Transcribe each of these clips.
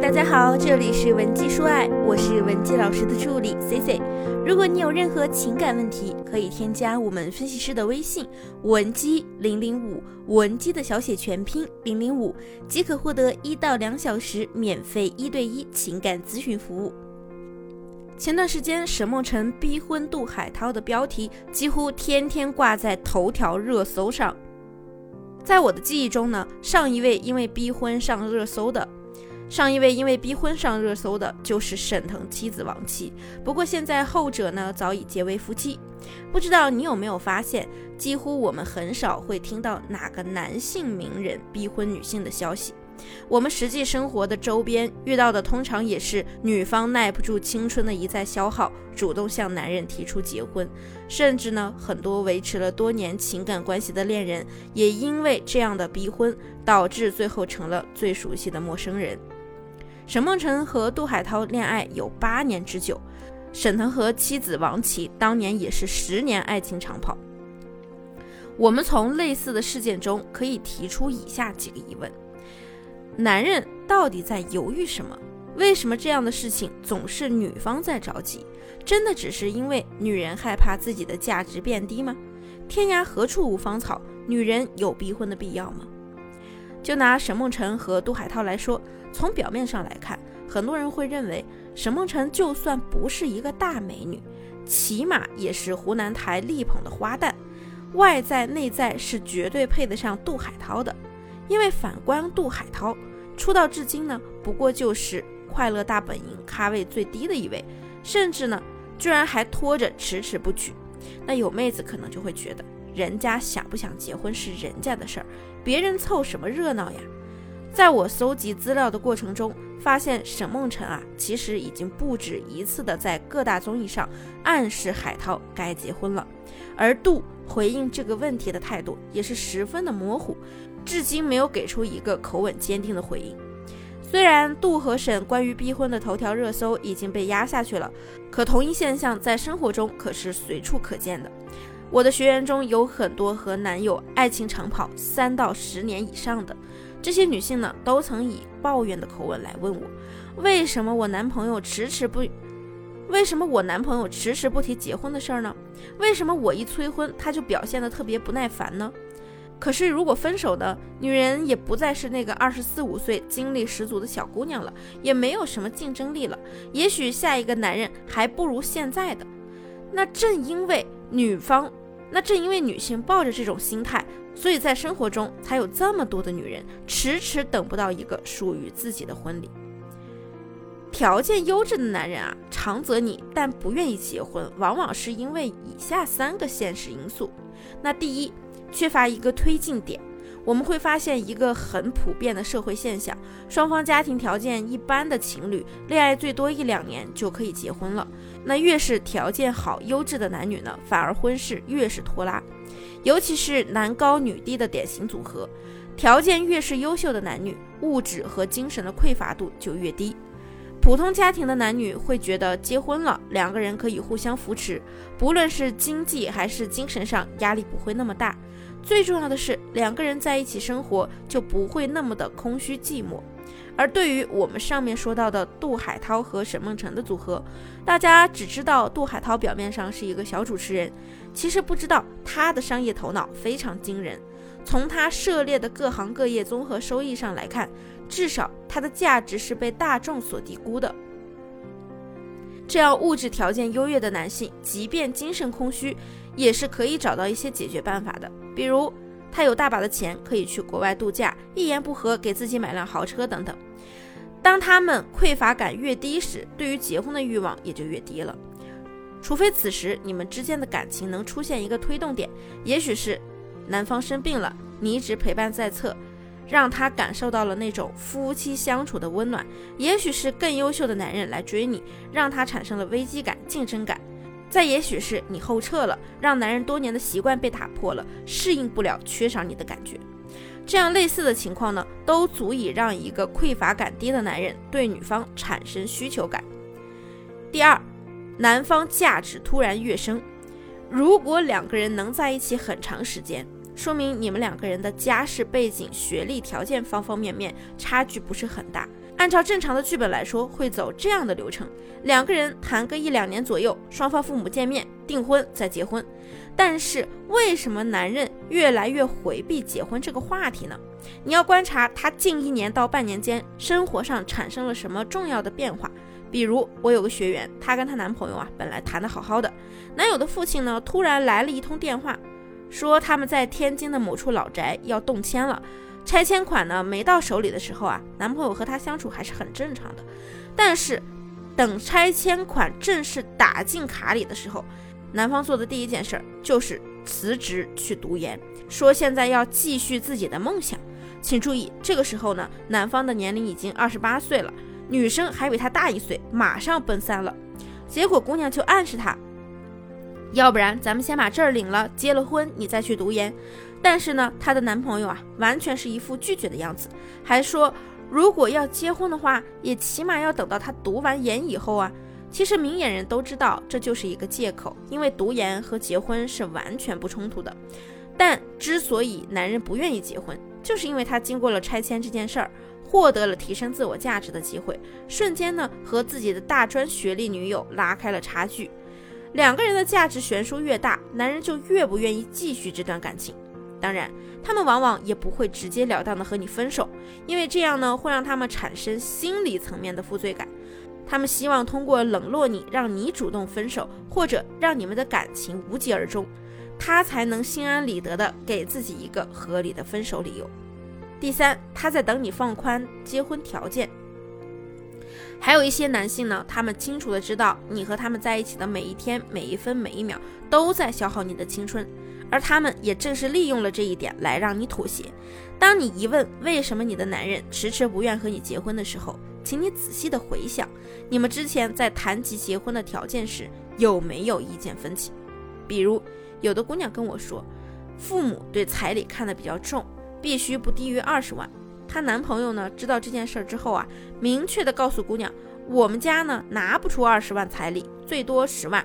大家好，这里是文姬说爱，我是文姬老师的助理 C C。如果你有任何情感问题，可以添加我们分析师的微信文姬零零五，文姬的小写全拼零零五，即可获得一到两小时免费一对一情感咨询服务。前段时间，沈梦辰逼婚杜海涛的标题几乎天天挂在头条热搜上。在我的记忆中呢，上一位因为逼婚上热搜的。上一位因为逼婚上热搜的就是沈腾妻子王琦，不过现在后者呢早已结为夫妻。不知道你有没有发现，几乎我们很少会听到哪个男性名人逼婚女性的消息。我们实际生活的周边遇到的，通常也是女方耐不住青春的一再消耗，主动向男人提出结婚。甚至呢，很多维持了多年情感关系的恋人，也因为这样的逼婚，导致最后成了最熟悉的陌生人。沈梦辰和杜海涛恋爱有八年之久，沈腾和妻子王琦当年也是十年爱情长跑。我们从类似的事件中可以提出以下几个疑问：男人到底在犹豫什么？为什么这样的事情总是女方在着急？真的只是因为女人害怕自己的价值变低吗？天涯何处无芳草，女人有逼婚的必要吗？就拿沈梦辰和杜海涛来说，从表面上来看，很多人会认为沈梦辰就算不是一个大美女，起码也是湖南台力捧的花旦，外在内在是绝对配得上杜海涛的。因为反观杜海涛，出道至今呢，不过就是《快乐大本营》咖位最低的一位，甚至呢，居然还拖着迟迟不娶。那有妹子可能就会觉得。人家想不想结婚是人家的事儿，别人凑什么热闹呀？在我搜集资料的过程中，发现沈梦辰啊，其实已经不止一次的在各大综艺上暗示海涛该结婚了，而杜回应这个问题的态度也是十分的模糊，至今没有给出一个口吻坚定的回应。虽然杜和沈关于逼婚的头条热搜已经被压下去了，可同一现象在生活中可是随处可见的。我的学员中有很多和男友爱情长跑三到十年以上的，这些女性呢，都曾以抱怨的口吻来问我，为什么我男朋友迟迟不，为什么我男朋友迟迟不提结婚的事儿呢？为什么我一催婚他就表现得特别不耐烦呢？可是如果分手的女人也不再是那个二十四五岁精力十足的小姑娘了，也没有什么竞争力了，也许下一个男人还不如现在的，那正因为。女方，那正因为女性抱着这种心态，所以在生活中才有这么多的女人迟迟等不到一个属于自己的婚礼。条件优质的男人啊，长则你但不愿意结婚，往往是因为以下三个现实因素。那第一，缺乏一个推进点。我们会发现一个很普遍的社会现象：双方家庭条件一般的情侣，恋爱最多一两年就可以结婚了。那越是条件好、优质的男女呢，反而婚事越是拖拉。尤其是男高女低的典型组合，条件越是优秀的男女，物质和精神的匮乏度就越低。普通家庭的男女会觉得结婚了，两个人可以互相扶持，不论是经济还是精神上压力不会那么大。最重要的是，两个人在一起生活就不会那么的空虚寂寞。而对于我们上面说到的杜海涛和沈梦辰的组合，大家只知道杜海涛表面上是一个小主持人，其实不知道他的商业头脑非常惊人。从他涉猎的各行各业综合收益上来看，至少他的价值是被大众所低估的。这样物质条件优越的男性，即便精神空虚，也是可以找到一些解决办法的。比如，他有大把的钱可以去国外度假，一言不合给自己买辆豪车等等。当他们匮乏感越低时，对于结婚的欲望也就越低了。除非此时你们之间的感情能出现一个推动点，也许是男方生病了，你一直陪伴在侧。让他感受到了那种夫妻相处的温暖，也许是更优秀的男人来追你，让他产生了危机感、竞争感；再也许是你后撤了，让男人多年的习惯被打破了，适应不了缺少你的感觉。这样类似的情况呢，都足以让一个匮乏感低的男人对女方产生需求感。第二，男方价值突然跃升。如果两个人能在一起很长时间。说明你们两个人的家世背景、学历条件方方面面差距不是很大。按照正常的剧本来说，会走这样的流程：两个人谈个一两年左右，双方父母见面订婚再结婚。但是为什么男人越来越回避结婚这个话题呢？你要观察他近一年到半年间生活上产生了什么重要的变化。比如我有个学员，她跟她男朋友啊本来谈得好好的，男友的父亲呢突然来了一通电话，说他们在天津的某处老宅要动迁了。拆迁款呢没到手里的时候啊，男朋友和她相处还是很正常的。但是，等拆迁款正式打进卡里的时候，男方做的第一件事就是辞职去读研，说现在要继续自己的梦想。请注意，这个时候呢，男方的年龄已经二十八岁了，女生还比他大一岁，马上奔三了。结果姑娘就暗示他，要不然咱们先把证领了，结了婚你再去读研。但是呢，她的男朋友啊，完全是一副拒绝的样子，还说如果要结婚的话，也起码要等到她读完研以后啊。其实明眼人都知道，这就是一个借口，因为读研和结婚是完全不冲突的。但之所以男人不愿意结婚，就是因为他经过了拆迁这件事儿，获得了提升自我价值的机会，瞬间呢和自己的大专学历女友拉开了差距。两个人的价值悬殊越大，男人就越不愿意继续这段感情。当然，他们往往也不会直截了当的和你分手，因为这样呢会让他们产生心理层面的负罪感。他们希望通过冷落你，让你主动分手，或者让你们的感情无疾而终，他才能心安理得的给自己一个合理的分手理由。第三，他在等你放宽结婚条件。还有一些男性呢，他们清楚的知道你和他们在一起的每一天、每一分、每一秒都在消耗你的青春，而他们也正是利用了这一点来让你妥协。当你疑问为什么你的男人迟迟不愿和你结婚的时候，请你仔细的回想，你们之前在谈及结婚的条件时有没有意见分歧？比如，有的姑娘跟我说，父母对彩礼看得比较重，必须不低于二十万。她男朋友呢，知道这件事儿之后啊，明确的告诉姑娘，我们家呢拿不出二十万彩礼，最多十万。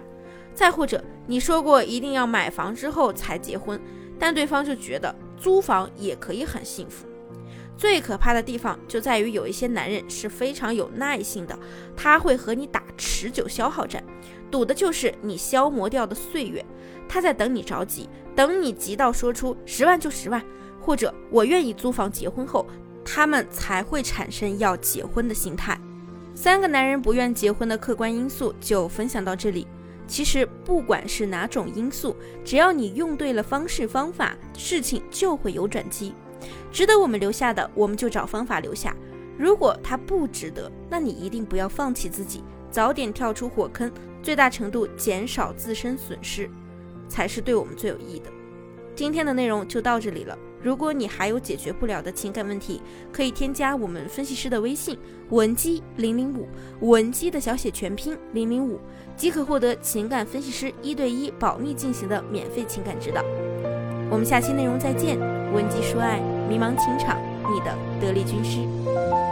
再或者，你说过一定要买房之后才结婚，但对方就觉得租房也可以很幸福。最可怕的地方就在于有一些男人是非常有耐性的，他会和你打持久消耗战，赌的就是你消磨掉的岁月。他在等你着急，等你急到说出十万就十万，或者我愿意租房结婚后，他们才会产生要结婚的心态。三个男人不愿结婚的客观因素就分享到这里。其实不管是哪种因素，只要你用对了方式方法，事情就会有转机。值得我们留下的，我们就找方法留下；如果他不值得，那你一定不要放弃自己，早点跳出火坑，最大程度减少自身损失，才是对我们最有益的。今天的内容就到这里了。如果你还有解决不了的情感问题，可以添加我们分析师的微信文姬零零五，文姬的小写全拼零零五，即可获得情感分析师一对一保密进行的免费情感指导。我们下期内容再见，文姬说爱，迷茫情场，你的得力军师。